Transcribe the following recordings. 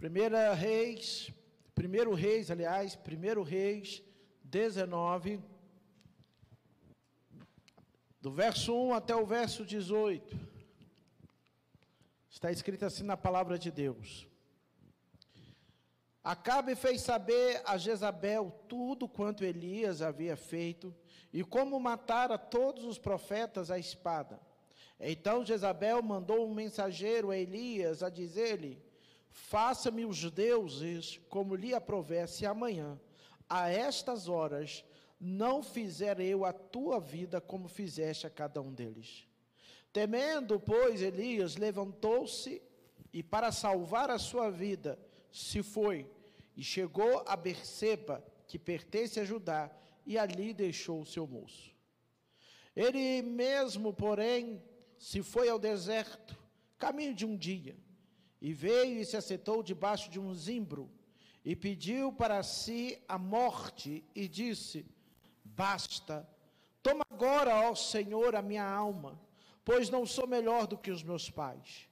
Primeira Reis, primeiro Reis, aliás, primeiro Reis 19, do verso 1 até o verso 18. Está escrito assim na palavra de Deus. Acabe fez saber a Jezabel tudo quanto Elias havia feito e como matara todos os profetas à espada. Então Jezabel mandou um mensageiro a Elias a dizer-lhe: Faça-me os deuses como lhe aprovesse amanhã, a estas horas, não fizer eu a tua vida como fizeste a cada um deles. Temendo, pois, Elias levantou-se e, para salvar a sua vida, se foi e chegou a Berseba, que pertence a Judá, e ali deixou o seu moço. Ele mesmo, porém, se foi ao deserto, caminho de um dia, e veio e se assentou debaixo de um zimbro, e pediu para si a morte, e disse: Basta, toma agora, ó Senhor, a minha alma, pois não sou melhor do que os meus pais.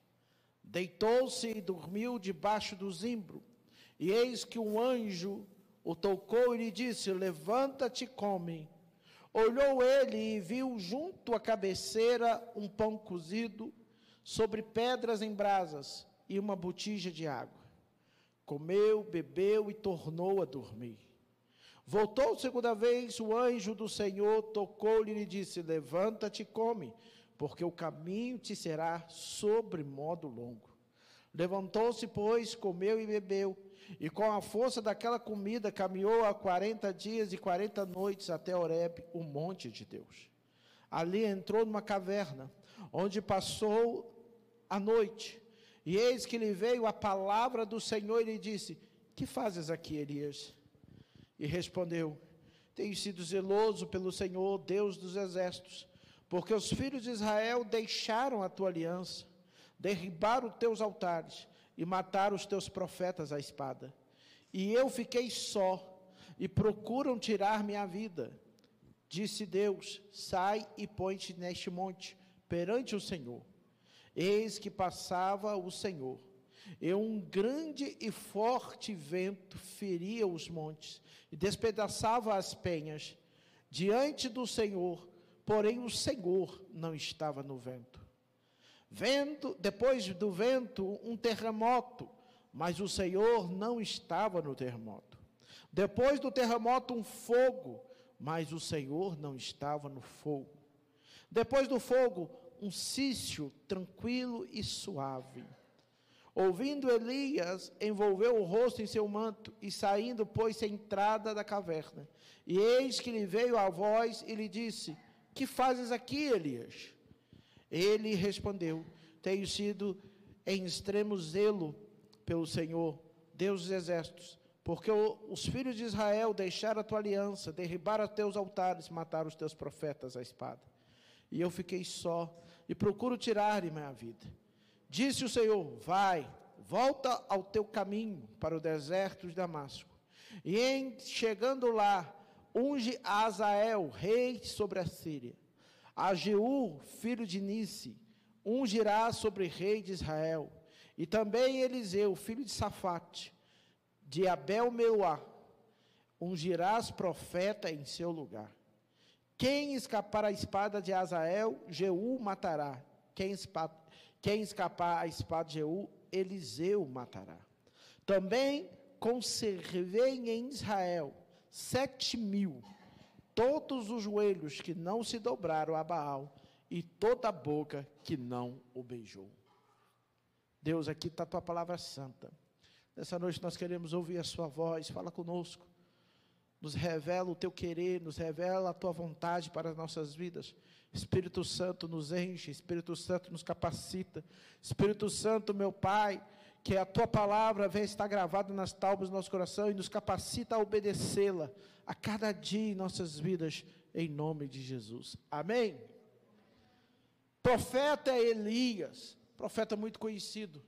Deitou-se e dormiu debaixo do zimbro. E eis que um anjo o tocou e lhe disse: Levanta-te e come. Olhou ele e viu junto à cabeceira um pão cozido sobre pedras em brasas e uma botija de água. Comeu, bebeu e tornou a dormir. Voltou segunda vez, o anjo do Senhor tocou-lhe e lhe disse: Levanta-te e come, porque o caminho te será sobre modo longo. Levantou-se, pois, comeu e bebeu, e com a força daquela comida caminhou a quarenta dias e quarenta noites até Horeb, o monte de Deus. Ali entrou numa caverna, onde passou a noite. E eis que lhe veio a palavra do Senhor e lhe disse: Que fazes aqui, Elias? E respondeu: Tenho sido zeloso pelo Senhor, Deus dos exércitos, porque os filhos de Israel deixaram a tua aliança derribar os teus altares e matar os teus profetas à espada. E eu fiquei só, e procuram tirar minha vida. Disse Deus: Sai e põe-te neste monte, perante o Senhor. Eis que passava o Senhor, e um grande e forte vento feria os montes e despedaçava as penhas diante do Senhor, porém o Senhor não estava no vento. Vento, depois do vento, um terremoto, mas o Senhor não estava no terremoto. Depois do terremoto, um fogo, mas o Senhor não estava no fogo. Depois do fogo, um cício tranquilo e suave. Ouvindo Elias, envolveu o rosto em seu manto e saindo, pôs-se à entrada da caverna. E eis que lhe veio a voz e lhe disse: Que fazes aqui, Elias? Ele respondeu: Tenho sido em extremo zelo pelo Senhor, Deus dos exércitos, porque os filhos de Israel deixaram a tua aliança, derribaram os teus altares, mataram os teus profetas à espada. E eu fiquei só e procuro tirar-lhe minha vida. Disse o Senhor: Vai, volta ao teu caminho para o deserto de Damasco. E em chegando lá, unge Azael, rei sobre a Síria a Jeú, filho de Nisi, ungirá sobre rei de Israel. E também Eliseu, filho de Safate, de Abel Meuá, ungirás profeta em seu lugar. Quem escapar à espada de Azael, Jeú matará. Quem, quem escapar à espada de Jeú, Eliseu matará. Também conservei em Israel sete mil todos os joelhos que não se dobraram a Baal e toda a boca que não o beijou. Deus, aqui está a tua palavra santa. Nessa noite nós queremos ouvir a sua voz, fala conosco. Nos revela o teu querer, nos revela a tua vontade para as nossas vidas. Espírito Santo nos enche, Espírito Santo nos capacita. Espírito Santo, meu Pai, que a tua palavra venha estar gravada nas tábuas do nosso coração e nos capacita a obedecê-la a cada dia em nossas vidas, em nome de Jesus. Amém? Profeta Elias, profeta muito conhecido,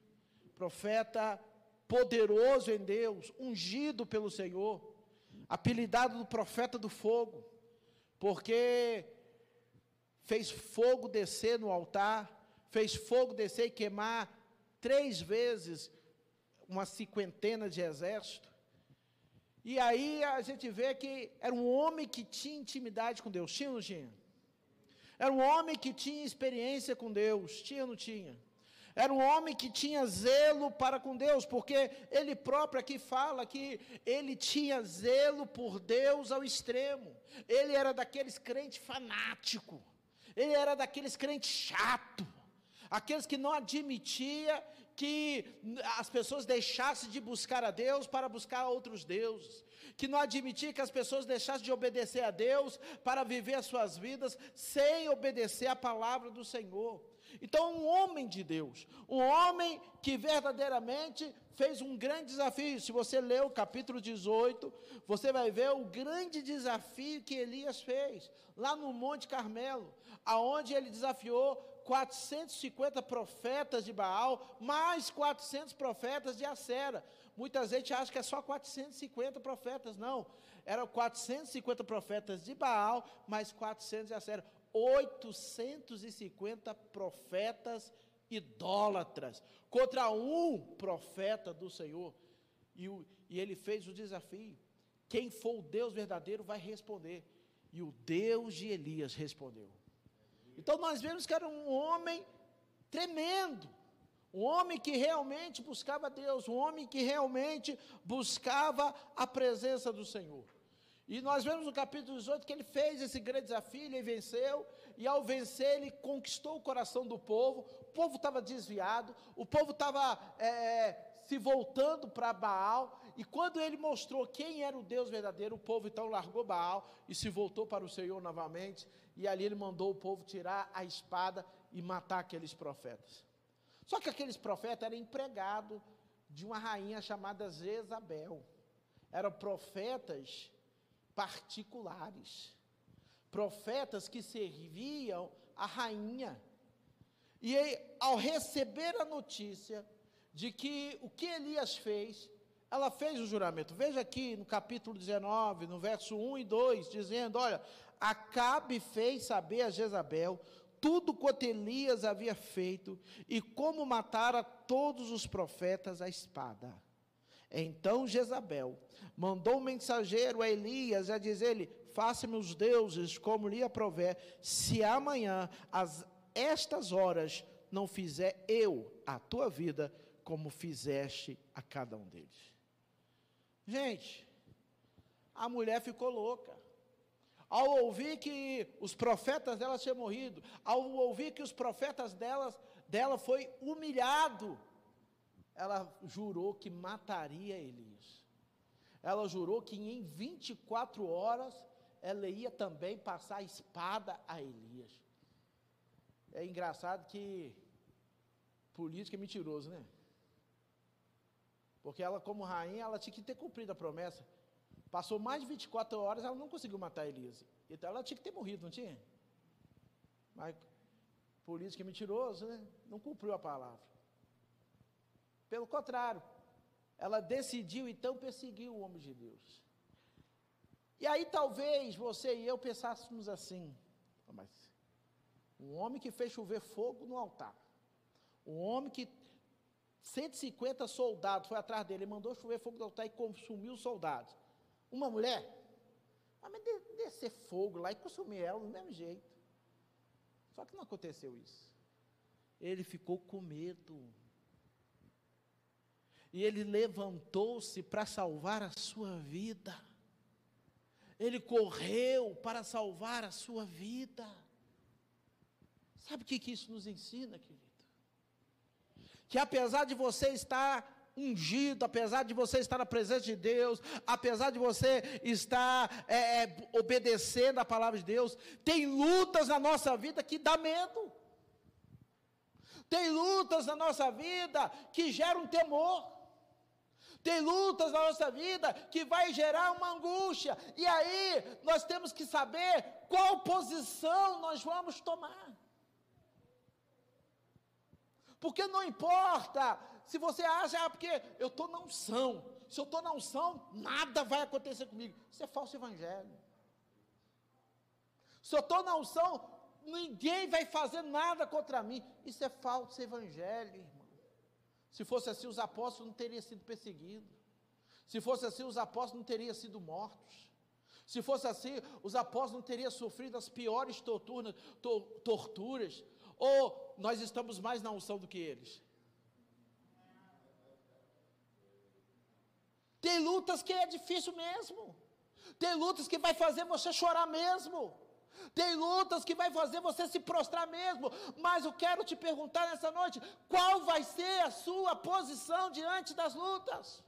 profeta poderoso em Deus, ungido pelo Senhor, apelidado do profeta do fogo, porque fez fogo descer no altar, fez fogo descer e queimar três vezes uma cinquentena de exército. E aí a gente vê que era um homem que tinha intimidade com Deus. Tinha ou não tinha? Era um homem que tinha experiência com Deus. Tinha ou não tinha? Era um homem que tinha zelo para com Deus, porque ele próprio aqui fala que ele tinha zelo por Deus ao extremo. Ele era daqueles crentes fanático. Ele era daqueles crentes chato. Aqueles que não admitia que as pessoas deixassem de buscar a Deus para buscar outros deuses, que não admitia que as pessoas deixassem de obedecer a Deus para viver as suas vidas sem obedecer a palavra do Senhor. Então, um homem de Deus, um homem que verdadeiramente fez um grande desafio. Se você ler o capítulo 18, você vai ver o grande desafio que Elias fez lá no Monte Carmelo, aonde ele desafiou 450 profetas de Baal, mais 400 profetas de Acera. Muitas vezes acha que é só 450 profetas, não. Eram 450 profetas de Baal, mais 400 de Acera. 850 profetas idólatras contra um profeta do Senhor. E, o, e ele fez o desafio. Quem for o Deus verdadeiro vai responder. E o Deus de Elias respondeu. Então nós vemos que era um homem tremendo, um homem que realmente buscava Deus, um homem que realmente buscava a presença do Senhor. E nós vemos no capítulo 18 que ele fez esse grande desafio, ele venceu, e ao vencer, ele conquistou o coração do povo. O povo estava desviado, o povo estava é, se voltando para Baal, e quando ele mostrou quem era o Deus verdadeiro, o povo então largou Baal e se voltou para o Senhor novamente e ali ele mandou o povo tirar a espada e matar aqueles profetas. Só que aqueles profetas eram empregados de uma rainha chamada Jezabel. Eram profetas particulares. Profetas que serviam a rainha. E aí, ao receber a notícia de que o que Elias fez, ela fez o juramento. Veja aqui no capítulo 19, no verso 1 e 2, dizendo: Olha, Acabe fez saber a Jezabel tudo quanto Elias havia feito e como matara todos os profetas à espada. Então Jezabel mandou um mensageiro a Elias a dizer-lhe: Faça-me os deuses como lhe aprover, se amanhã, às estas horas, não fizer eu a tua vida como fizeste a cada um deles. Gente, a mulher ficou louca ao ouvir que os profetas dela tinham morrido, ao ouvir que os profetas delas, dela foi humilhado, ela jurou que mataria Elias. Ela jurou que em 24 horas ela ia também passar a espada a Elias. É engraçado que política é mentiroso, né? Porque ela, como rainha, ela tinha que ter cumprido a promessa. Passou mais de 24 horas, ela não conseguiu matar Elias. Então ela tinha que ter morrido, não tinha? Mas político é mentiroso, né? Não cumpriu a palavra. Pelo contrário, ela decidiu então perseguir o homem de Deus. E aí talvez você e eu pensássemos assim, mas um homem que fez chover fogo no altar, um homem que 150 soldados foi atrás dele, mandou chover fogo no altar e consumiu os soldados. Uma mulher, ah, mas descer fogo lá e consumir ela do mesmo jeito. Só que não aconteceu isso. Ele ficou com medo. E ele levantou-se para salvar a sua vida. Ele correu para salvar a sua vida. Sabe o que, que isso nos ensina, querido? Que apesar de você estar ungido, apesar de você estar na presença de Deus, apesar de você estar é, é, obedecendo a palavra de Deus, tem lutas na nossa vida que dá medo. Tem lutas na nossa vida que geram temor. Tem lutas na nossa vida que vai gerar uma angústia. E aí nós temos que saber qual posição nós vamos tomar. Porque não importa se você acha, ah, porque eu estou na unção. Se eu estou na unção, nada vai acontecer comigo. Isso é falso evangelho. Se eu estou na unção, ninguém vai fazer nada contra mim. Isso é falso evangelho, irmão. Se fosse assim, os apóstolos não teriam sido perseguidos. Se fosse assim, os apóstolos não teriam sido mortos. Se fosse assim, os apóstolos não teriam sofrido as piores torturas, to, torturas. Ou nós estamos mais na unção do que eles? Tem lutas que é difícil mesmo. Tem lutas que vai fazer você chorar mesmo. Tem lutas que vai fazer você se prostrar mesmo. Mas eu quero te perguntar nessa noite: qual vai ser a sua posição diante das lutas?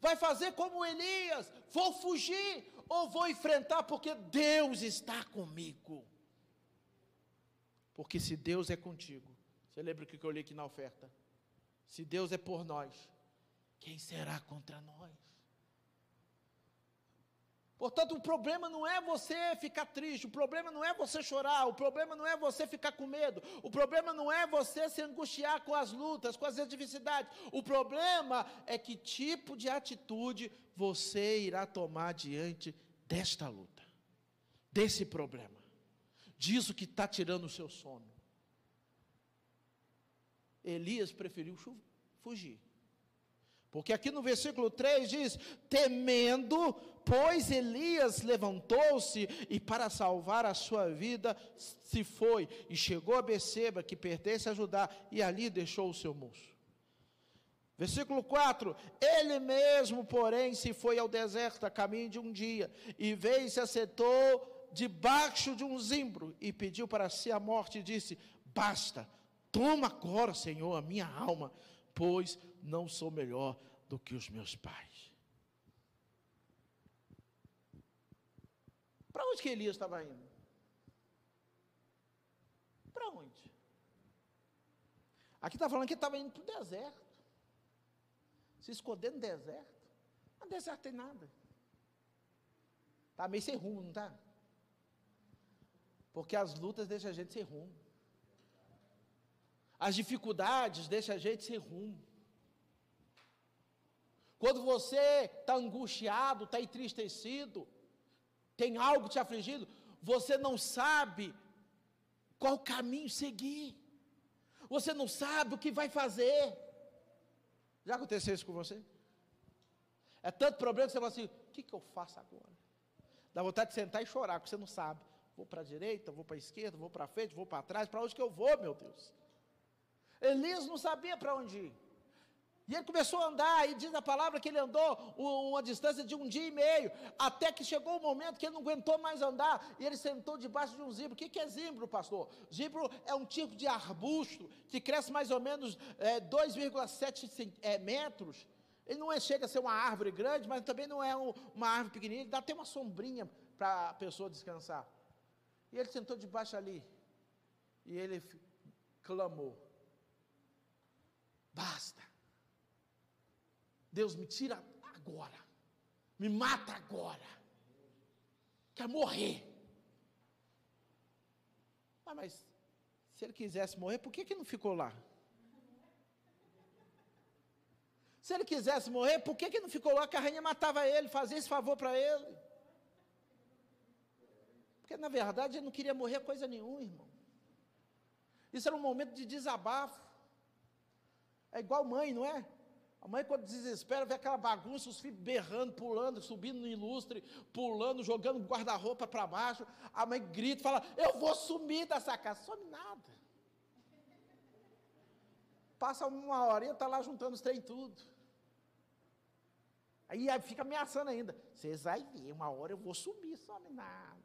Vai fazer como Elias? Vou fugir ou vou enfrentar porque Deus está comigo? Porque se Deus é contigo, você lembra o que eu li aqui na oferta? Se Deus é por nós, quem será contra nós? Portanto, o problema não é você ficar triste, o problema não é você chorar, o problema não é você ficar com medo, o problema não é você se angustiar com as lutas, com as adversidades. O problema é que tipo de atitude você irá tomar diante desta luta, desse problema, disso que está tirando o seu sono. Elias preferiu fugir. Porque aqui no versículo 3 diz: temendo, pois Elias levantou-se e para salvar a sua vida se foi e chegou a Beceba, que pertence a Judá, e ali deixou o seu moço. Versículo 4: Ele mesmo, porém, se foi ao deserto a caminho de um dia, e veio e se assentou debaixo de um zimbro, e pediu para si a morte, e disse: Basta, toma agora, Senhor, a minha alma, pois não sou melhor do que os meus pais. Para onde que Elias estava indo? Para onde? Aqui está falando que estava indo para o deserto. Se esconder no deserto. No deserto tem nada. Está meio sem rumo, não está? Porque as lutas deixam a gente sem rumo. As dificuldades deixam a gente sem rumo. Quando você está angustiado, está entristecido, tem algo te afligindo, você não sabe qual caminho seguir, você não sabe o que vai fazer. Já aconteceu isso com você? É tanto problema que você fala assim: o que, que eu faço agora? Dá vontade de sentar e chorar, porque você não sabe. Vou para a direita, vou para a esquerda, vou para frente, vou para trás, para onde que eu vou, meu Deus? Elias não sabia para onde ir. E ele começou a andar, e diz a palavra que ele andou uma distância de um dia e meio, até que chegou o momento que ele não aguentou mais andar, e ele sentou debaixo de um zimbro. O que é zimbro, pastor? Zimbro é um tipo de arbusto que cresce mais ou menos é, 2,7 é, metros. Ele não é, chega a ser uma árvore grande, mas também não é um, uma árvore pequenininha, ele dá até uma sombrinha para a pessoa descansar. E ele sentou debaixo ali, e ele clamou: Basta Deus me tira agora, me mata agora, quer morrer. Ah, mas se ele quisesse morrer, por que, que não ficou lá? Se ele quisesse morrer, por que, que não ficou lá que a rainha matava ele, fazia esse favor para ele? Porque na verdade ele não queria morrer coisa nenhuma, irmão. Isso era um momento de desabafo. É igual mãe, não é? A mãe, quando desespera, vê aquela bagunça, os filhos berrando, pulando, subindo no ilustre, pulando, jogando guarda-roupa para baixo. A mãe grita, fala: Eu vou sumir dessa casa. Some nada. Passa uma horinha, está lá juntando os trem tudo. Aí fica ameaçando ainda. Vocês vão ver, uma hora eu vou subir, some nada.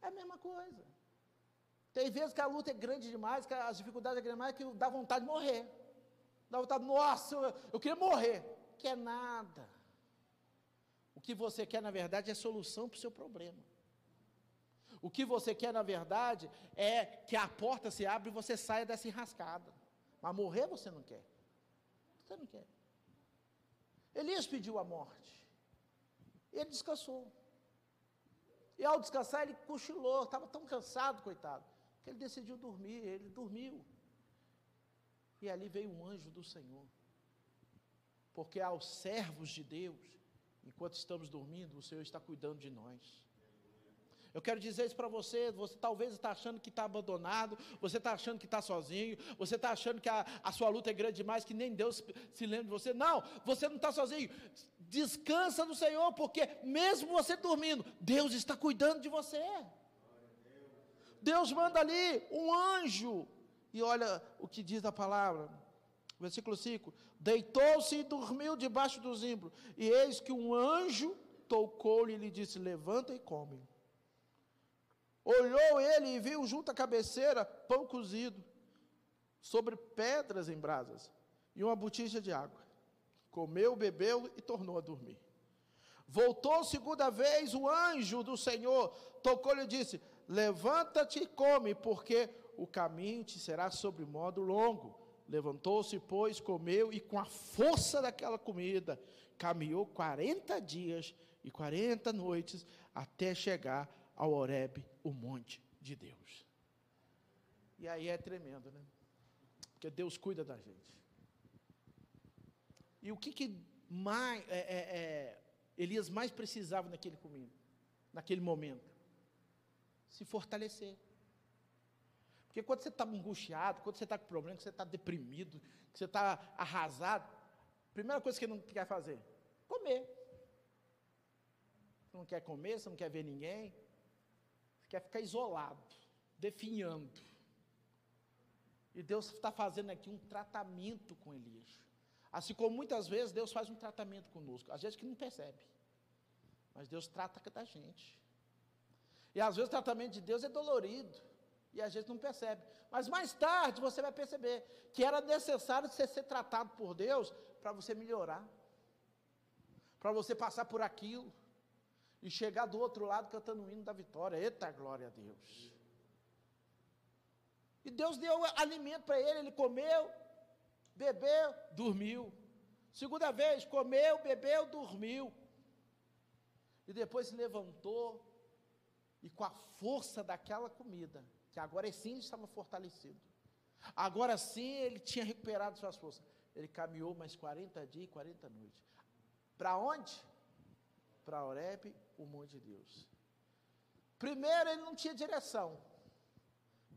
É a mesma coisa. Tem vezes que a luta é grande demais, que as dificuldades é grande demais, que dá vontade de morrer. Dá vontade, nossa, eu, queria morrer. Quer nada. O que você quer, na verdade, é solução para o seu problema. O que você quer, na verdade, é que a porta se abra e você saia dessa enrascada. Mas morrer você não quer. Você não quer. Elias pediu a morte. Ele descansou. E ao descansar, ele cochilou. Estava tão cansado, coitado, que ele decidiu dormir. Ele dormiu. E ali veio um anjo do Senhor. Porque aos servos de Deus, enquanto estamos dormindo, o Senhor está cuidando de nós. Eu quero dizer isso para você. Você talvez está achando que está abandonado, você está achando que está sozinho, você está achando que a, a, sua luta é grande demais, que nem Deus se lembra de você. Não, você não está sozinho. Descansa no Senhor, porque mesmo você dormindo, Deus está cuidando de você. Deus manda ali um anjo. E olha o que diz a palavra. Versículo 5: Deitou-se e dormiu debaixo do zimbro. E eis que um anjo tocou-lhe e lhe disse: Levanta e come. Olhou ele e viu junto à cabeceira pão cozido, sobre pedras em brasas, e uma botija de água. Comeu, bebeu e tornou a dormir. Voltou segunda vez o anjo do Senhor, tocou-lhe e disse: Levanta-te e come, porque o caminho te será sobre modo longo. Levantou-se, pois, comeu, e com a força daquela comida, caminhou 40 dias e 40 noites até chegar ao Horebe, o monte de Deus. E aí é tremendo, né? Porque Deus cuida da gente. E o que, que mais, é, é, é, Elias mais precisava naquele, comigo, naquele momento? Se fortalecer. Porque quando você está angustiado, quando você está com problema, que você está deprimido, que você está arrasado, primeira coisa que você não quer fazer? Comer. Você não quer comer, você não quer ver ninguém, quer ficar isolado, definhando. E Deus está fazendo aqui um tratamento com Elias. Assim como muitas vezes Deus faz um tratamento conosco, às vezes que não percebe, mas Deus trata da gente. E às vezes o tratamento de Deus é dolorido, e às vezes não percebe. Mas mais tarde você vai perceber que era necessário você ser tratado por Deus para você melhorar, para você passar por aquilo e chegar do outro lado cantando o hino da vitória. Eita glória a Deus. E Deus deu alimento para ele, ele comeu, bebeu, dormiu. Segunda vez, comeu, bebeu, dormiu. E depois se levantou e com a força daquela comida, que agora sim estava fortalecido. Agora sim ele tinha recuperado suas forças. Ele caminhou mais 40 dias e 40 noites. Para onde? Para Oreb o monte de Deus. Primeiro ele não tinha direção,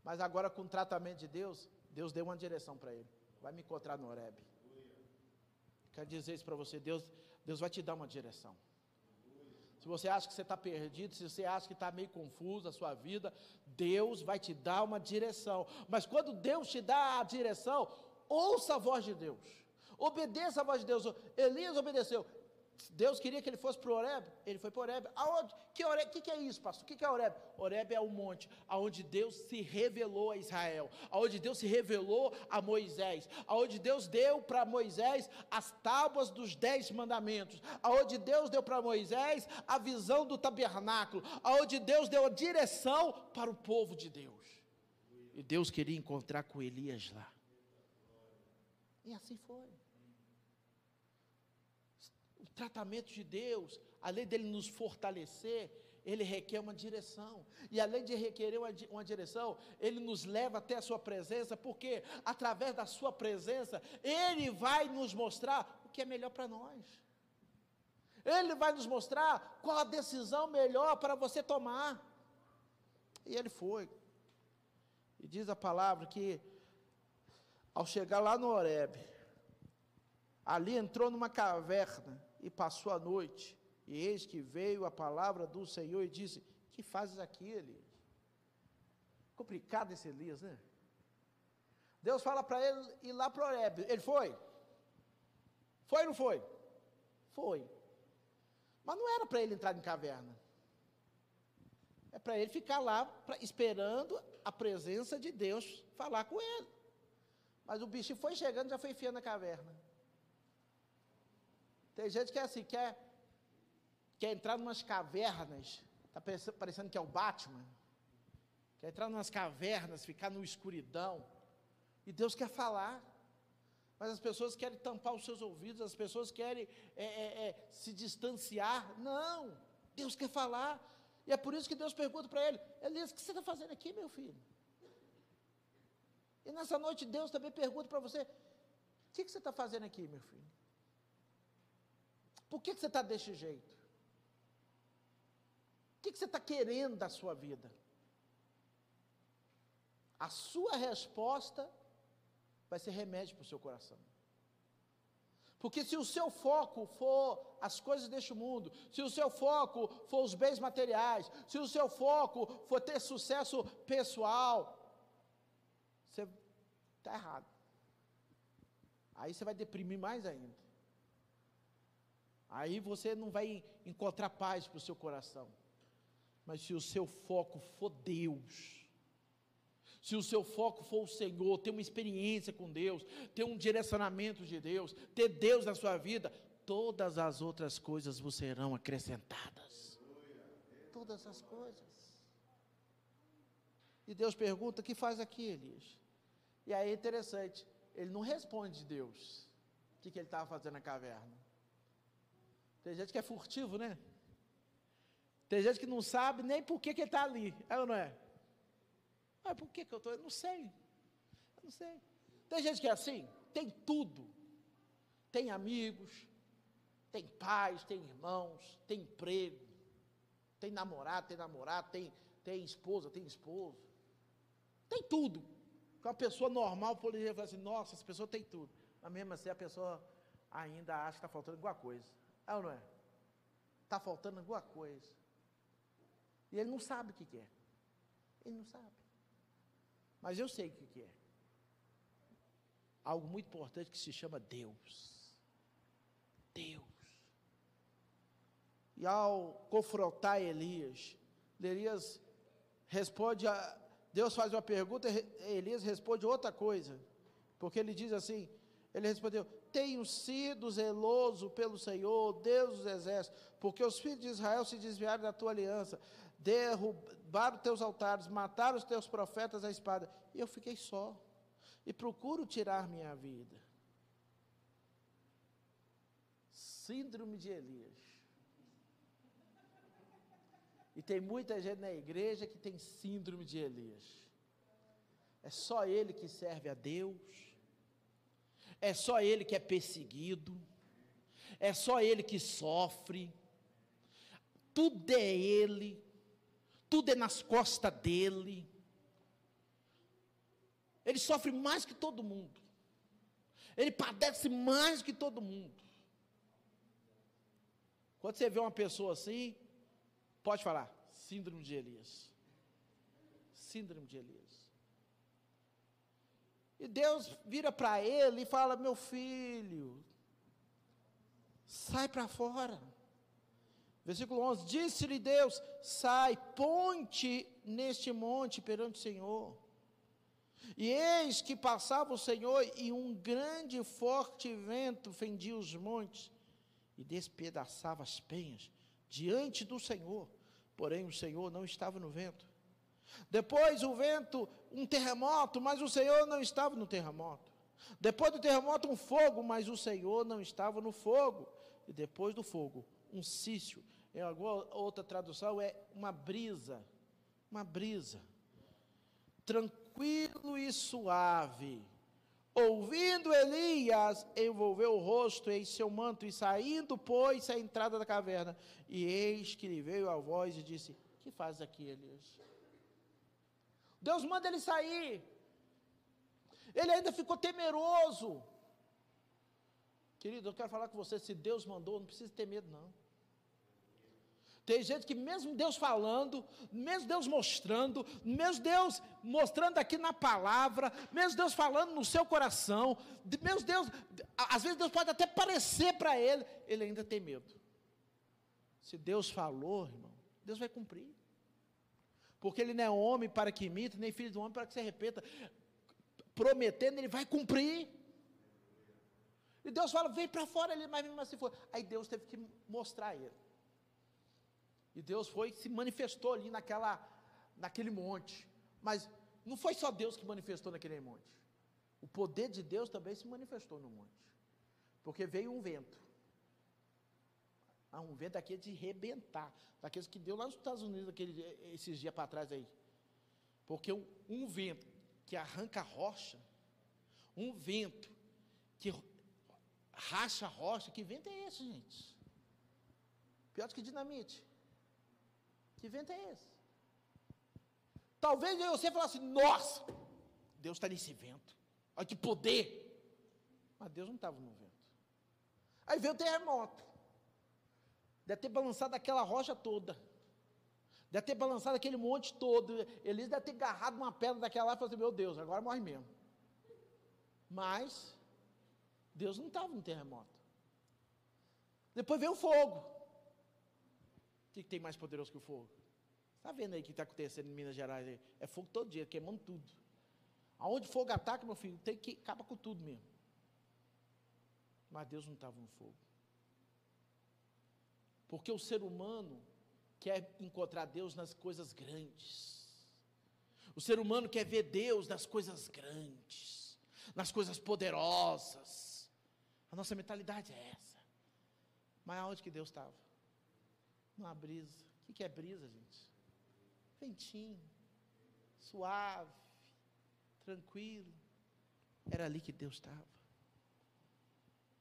mas agora com o tratamento de Deus, Deus deu uma direção para ele. Vai me encontrar no Horeb. Quero dizer isso para você, Deus, Deus vai te dar uma direção. Se você acha que você está perdido, se você acha que está meio confuso a sua vida, Deus vai te dar uma direção. Mas quando Deus te dá a direção, ouça a voz de Deus. Obedeça a voz de Deus. Elias obedeceu. Deus queria que ele fosse para o Oreb, ele foi para Oreb. Aonde? Que, Oreb? que, que é isso, pastor? O que, que é Oreb? Oreb é o monte aonde Deus se revelou a Israel, aonde Deus se revelou a Moisés, aonde Deus deu para Moisés as tábuas dos dez mandamentos, aonde Deus deu para Moisés a visão do tabernáculo, aonde Deus deu a direção para o povo de Deus. E Deus queria encontrar com Elias lá. E assim foi tratamento de Deus, além dele nos fortalecer, ele requer uma direção. E além de requerer uma, uma, direção, ele nos leva até a sua presença, porque através da sua presença, ele vai nos mostrar o que é melhor para nós. Ele vai nos mostrar qual a decisão melhor para você tomar. E ele foi. E diz a palavra que ao chegar lá no Horebe, ali entrou numa caverna e passou a noite. E eis que veio a palavra do Senhor e disse: Que fazes aqui, Elias? Complicado esse Elias, né? Deus fala para ele ir lá para Oreb. Ele foi? Foi ou não foi? Foi. Mas não era para ele entrar em caverna. É para ele ficar lá pra, esperando a presença de Deus falar com ele. Mas o bicho foi chegando, já foi enfiando na caverna. Tem gente que é assim, quer, quer entrar em umas cavernas, está parecendo que é o Batman, quer entrar em umas cavernas, ficar no escuridão, e Deus quer falar, mas as pessoas querem tampar os seus ouvidos, as pessoas querem é, é, é, se distanciar, não, Deus quer falar, e é por isso que Deus pergunta para ele, Elias, o que você está fazendo aqui, meu filho? E nessa noite Deus também pergunta para você, o que, que você está fazendo aqui, meu filho? Por que, que você está desse jeito? O que, que você está querendo da sua vida? A sua resposta vai ser remédio para o seu coração. Porque se o seu foco for as coisas deste mundo, se o seu foco for os bens materiais, se o seu foco for ter sucesso pessoal, você está errado. Aí você vai deprimir mais ainda. Aí você não vai encontrar paz para o seu coração. Mas se o seu foco for Deus, se o seu foco for o Senhor, ter uma experiência com Deus, ter um direcionamento de Deus, ter Deus na sua vida, todas as outras coisas vos serão acrescentadas. Todas as coisas. E Deus pergunta: o que faz aqui, Elias? E aí é interessante, ele não responde de Deus. O que, que ele estava fazendo na caverna? Tem gente que é furtivo, né? Tem gente que não sabe nem por que, que ele está ali, é ou não é? Ah, por que, que eu estou? Eu não sei. Eu não sei. Tem gente que é assim, tem tudo. Tem amigos, tem pais, tem irmãos, tem emprego, tem namorado, tem namorado, tem, tem esposa, tem esposo. Tem tudo. Uma pessoa normal poderia falar assim, nossa, essa pessoa tem tudo. Mas mesmo assim a pessoa ainda acha que está faltando alguma coisa. É ou não é? Está faltando alguma coisa. E ele não sabe o que, que é. Ele não sabe. Mas eu sei o que é. Algo muito importante que se chama Deus. Deus. E ao confrontar Elias, Elias responde a. Deus faz uma pergunta, Elias responde outra coisa. Porque ele diz assim: ele respondeu: Tenho sido zeloso pelo Senhor, Deus dos exércitos, porque os filhos de Israel se desviaram da tua aliança, derrubaram teus altares, mataram os teus profetas à espada, e eu fiquei só, e procuro tirar minha vida. Síndrome de Elias. E tem muita gente na igreja que tem síndrome de Elias. É só ele que serve a Deus é só ele que é perseguido, é só ele que sofre, tudo é ele, tudo é nas costas dele. Ele sofre mais que todo mundo, ele padece mais que todo mundo. Quando você vê uma pessoa assim, pode falar, síndrome de Elias. Síndrome de Elias. E Deus vira para ele e fala: Meu filho, sai para fora. Versículo 11: Disse-lhe Deus: Sai, ponte neste monte perante o Senhor. E eis que passava o Senhor, e um grande e forte vento fendia os montes e despedaçava as penhas diante do Senhor. Porém, o Senhor não estava no vento. Depois o vento, um terremoto, mas o Senhor não estava no terremoto. Depois do terremoto, um fogo, mas o Senhor não estava no fogo. E depois do fogo, um cício. Em alguma outra tradução é uma brisa. Uma brisa. Tranquilo e suave. Ouvindo Elias, envolveu o rosto em seu manto e saindo, pôs-se à entrada da caverna. E eis que lhe veio a voz e disse: Que faz aqui, Elias? Deus manda ele sair. Ele ainda ficou temeroso. Querido, eu quero falar com você: se Deus mandou, não precisa ter medo, não. Tem gente que, mesmo Deus falando, mesmo Deus mostrando, mesmo Deus mostrando aqui na palavra, mesmo Deus falando no seu coração, mesmo Deus, às vezes Deus pode até parecer para ele, ele ainda tem medo. Se Deus falou, irmão, Deus vai cumprir. Porque ele não é homem para que imite, nem filho do homem para que se arrependa. Prometendo, ele vai cumprir. E Deus fala, vem para fora, ele, mas mesmo assim foi. Aí Deus teve que mostrar ele. E Deus foi se manifestou ali naquela, naquele monte. Mas não foi só Deus que manifestou naquele monte. O poder de Deus também se manifestou no monte. Porque veio um vento. Um vento daquele de rebentar, daqueles que deu lá nos Estados Unidos aquele, esses dias para trás aí. Porque um, um vento que arranca rocha, um vento que racha rocha, que vento é esse, gente? Pior do que dinamite. Que vento é esse? Talvez você falasse, nossa, Deus está nesse vento. Olha que poder. Mas Deus não estava no vento. Aí veio o terremoto. Deve ter balançado aquela rocha toda. Deve ter balançado aquele monte todo. Elias deve ter agarrado uma pedra daquela lá e falou assim: Meu Deus, agora morre mesmo. Mas, Deus não estava no terremoto. Depois veio o fogo. O que, tem mais poderoso que o fogo? Está vendo aí o que está acontecendo em Minas Gerais? É fogo todo dia, queimando tudo. Aonde fogo ataca, meu filho, tem que acaba com tudo mesmo. Mas Deus não estava no fogo. Porque o ser humano quer encontrar Deus nas coisas grandes. O ser humano quer ver Deus nas coisas grandes, nas coisas poderosas. A nossa mentalidade é essa. Mas aonde que Deus estava? Numa brisa. O que é brisa, gente? Ventinho, suave, tranquilo. Era ali que Deus estava.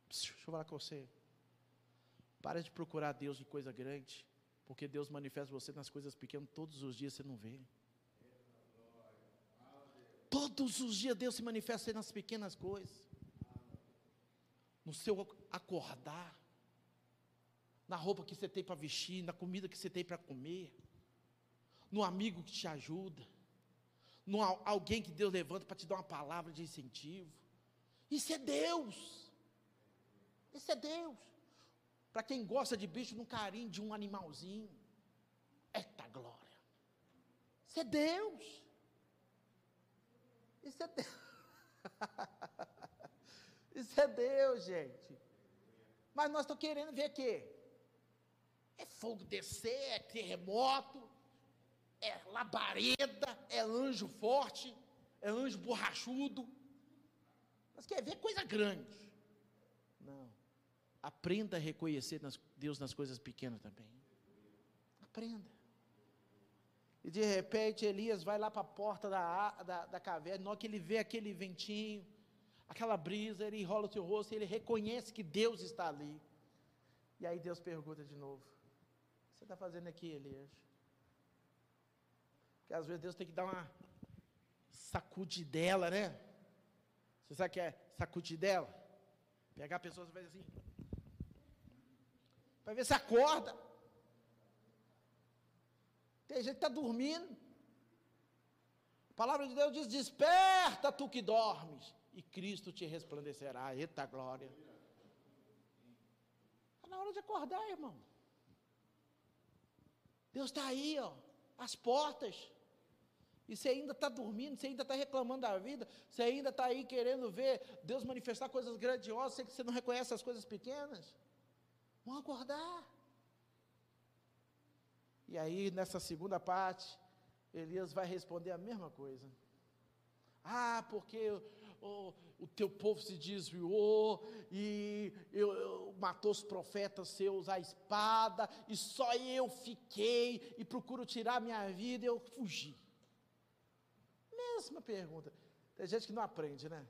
Deixa eu falar com você. Para de procurar Deus de coisa grande, porque Deus manifesta você nas coisas pequenas todos os dias, você não vê. Todos os dias Deus se manifesta nas pequenas coisas. No seu acordar, na roupa que você tem para vestir, na comida que você tem para comer, no amigo que te ajuda, no alguém que Deus levanta para te dar uma palavra de incentivo. Isso é Deus. Isso é Deus. Para quem gosta de bicho, no carinho de um animalzinho. Eita glória. Isso é Deus. Isso é Deus. Isso é Deus, gente. Mas nós estamos querendo ver o quê? É fogo descer, é terremoto, é labareda, é anjo forte, é anjo borrachudo. Mas quer ver coisa grande. Aprenda a reconhecer Deus nas coisas pequenas também. Aprenda. E de repente Elias vai lá para a porta da, da, da caverna, na hora que ele vê aquele ventinho, aquela brisa, ele enrola o seu rosto, ele reconhece que Deus está ali. E aí Deus pergunta de novo: O que você está fazendo aqui, Elias? Porque às vezes Deus tem que dar uma sacudidela, né? Você sabe o que é sacudidela? Pegar pessoas e fazer assim. Para ver se acorda. Tem gente que está dormindo. A palavra de Deus diz: Desperta tu que dormes, e Cristo te resplandecerá. Eita glória. Está na hora de acordar, irmão. Deus está aí, ó, às portas. E você ainda está dormindo, você ainda está reclamando da vida, você ainda está aí querendo ver Deus manifestar coisas grandiosas, sei que você não reconhece as coisas pequenas. Vão acordar. E aí, nessa segunda parte, Elias vai responder a mesma coisa. Ah, porque o, o teu povo se desviou e eu, eu, matou os profetas seus à espada, e só eu fiquei e procuro tirar minha vida e eu fugi. Mesma pergunta. Tem gente que não aprende, né?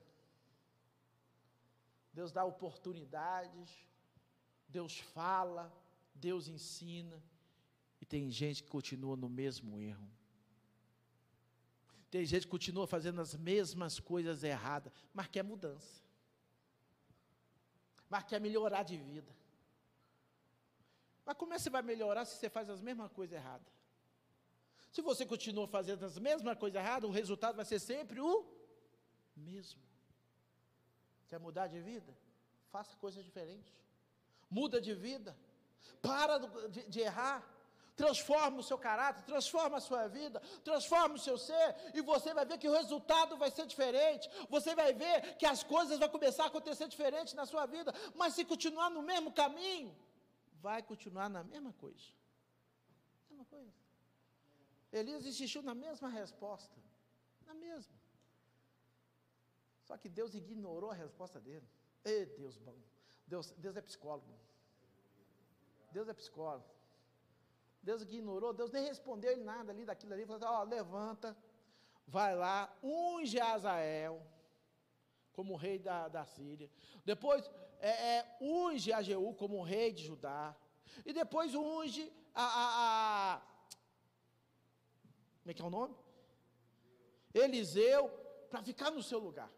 Deus dá oportunidades, Deus fala, Deus ensina, e tem gente que continua no mesmo erro. Tem gente que continua fazendo as mesmas coisas erradas, mas quer mudança. Mas quer melhorar de vida. Mas como é que você vai melhorar se você faz as mesmas coisas erradas? Se você continua fazendo as mesmas coisas erradas, o resultado vai ser sempre o mesmo. Quer mudar de vida? Faça coisas diferentes. Muda de vida. Para de, de errar. Transforma o seu caráter, transforma a sua vida, transforma o seu ser, e você vai ver que o resultado vai ser diferente. Você vai ver que as coisas vão começar a acontecer diferente na sua vida. Mas se continuar no mesmo caminho, vai continuar na mesma coisa. Mesma coisa. Elias insistiu na mesma resposta. Na mesma. Só que Deus ignorou a resposta dele. Ei, Deus bom. Deus, Deus é psicólogo. Deus é psicólogo. Deus ignorou, Deus nem respondeu ele nada ali daquilo ali. Falou assim, ó, levanta, vai lá, unge Azael como rei da, da Síria. Depois é, é, unge a Jeú como rei de Judá. E depois unge a, a, a Como é que é o nome? Eliseu, para ficar no seu lugar.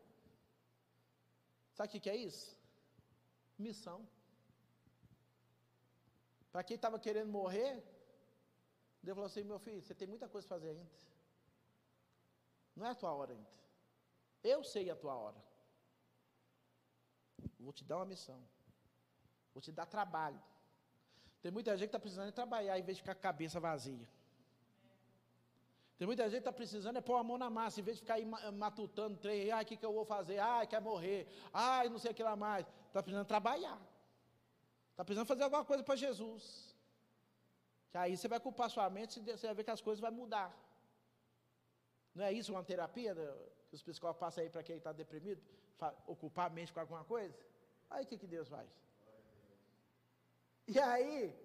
Sabe o que é isso? Missão. Para quem estava querendo morrer, Deus falou assim: meu filho, você tem muita coisa para fazer ainda. Não é a tua hora ainda. Eu sei a tua hora. Vou te dar uma missão. Vou te dar trabalho. Tem muita gente que está precisando de trabalhar em vez de ficar com a cabeça vazia. Tem muita gente que está precisando é pôr a mão na massa, em vez de ficar aí matutando trem, ah, o que, que eu vou fazer? Ah, quer morrer, ah, não sei o que lá mais. Está precisando trabalhar. Está precisando fazer alguma coisa para Jesus. Que aí você vai culpar sua mente, você vai ver que as coisas vão mudar. Não é isso uma terapia que os psicólogos passam aí para quem está deprimido? Ocupar a mente com alguma coisa? Aí o que, que Deus faz? E aí,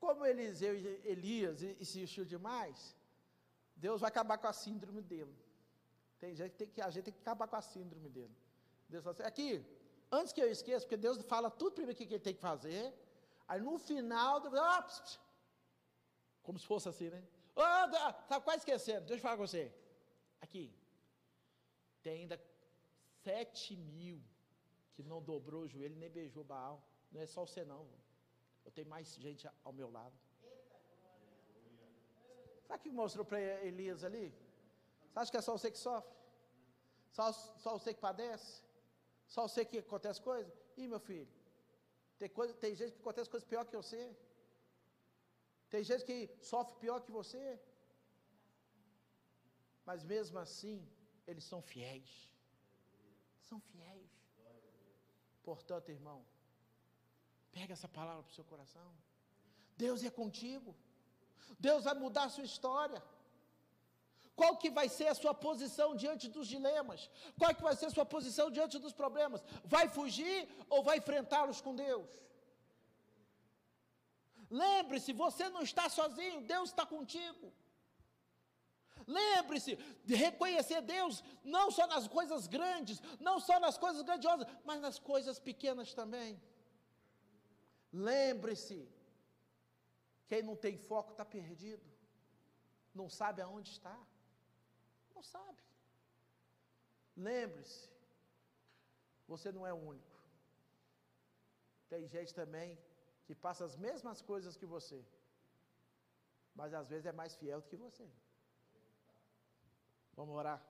como Eliseu e Elias insistiu demais, Deus vai acabar com a síndrome dele. Tem gente que, tem que a gente tem que acabar com a síndrome dele. Deus fala assim, aqui, antes que eu esqueça, porque Deus fala tudo primeiro que ele tem que fazer, aí no final, ah, pss, pss, como se fosse assim, né? Oh, tá quase esquecendo, deixa eu falar com você. Aqui, tem ainda sete mil que não dobrou o joelho nem beijou Baal. Não é só você não. Eu tenho mais gente ao meu lado. Sabe o que mostrou para Elias ali? Você acha que é só você que sofre? Só, só você que padece? Só você que acontece coisa? Ih, meu filho, tem, coisa, tem gente que acontece coisa pior que você. Tem gente que sofre pior que você. Mas mesmo assim, eles são fiéis. São fiéis. Portanto, irmão, pega essa palavra para o seu coração. Deus é contigo. Deus vai mudar a sua história. Qual que vai ser a sua posição diante dos dilemas? Qual que vai ser a sua posição diante dos problemas? Vai fugir ou vai enfrentá-los com Deus? Lembre-se, você não está sozinho, Deus está contigo. Lembre-se de reconhecer Deus não só nas coisas grandes, não só nas coisas grandiosas, mas nas coisas pequenas também. Lembre-se quem não tem foco está perdido. Não sabe aonde está. Não sabe. Lembre-se, você não é o único. Tem gente também que passa as mesmas coisas que você, mas às vezes é mais fiel do que você. Vamos orar.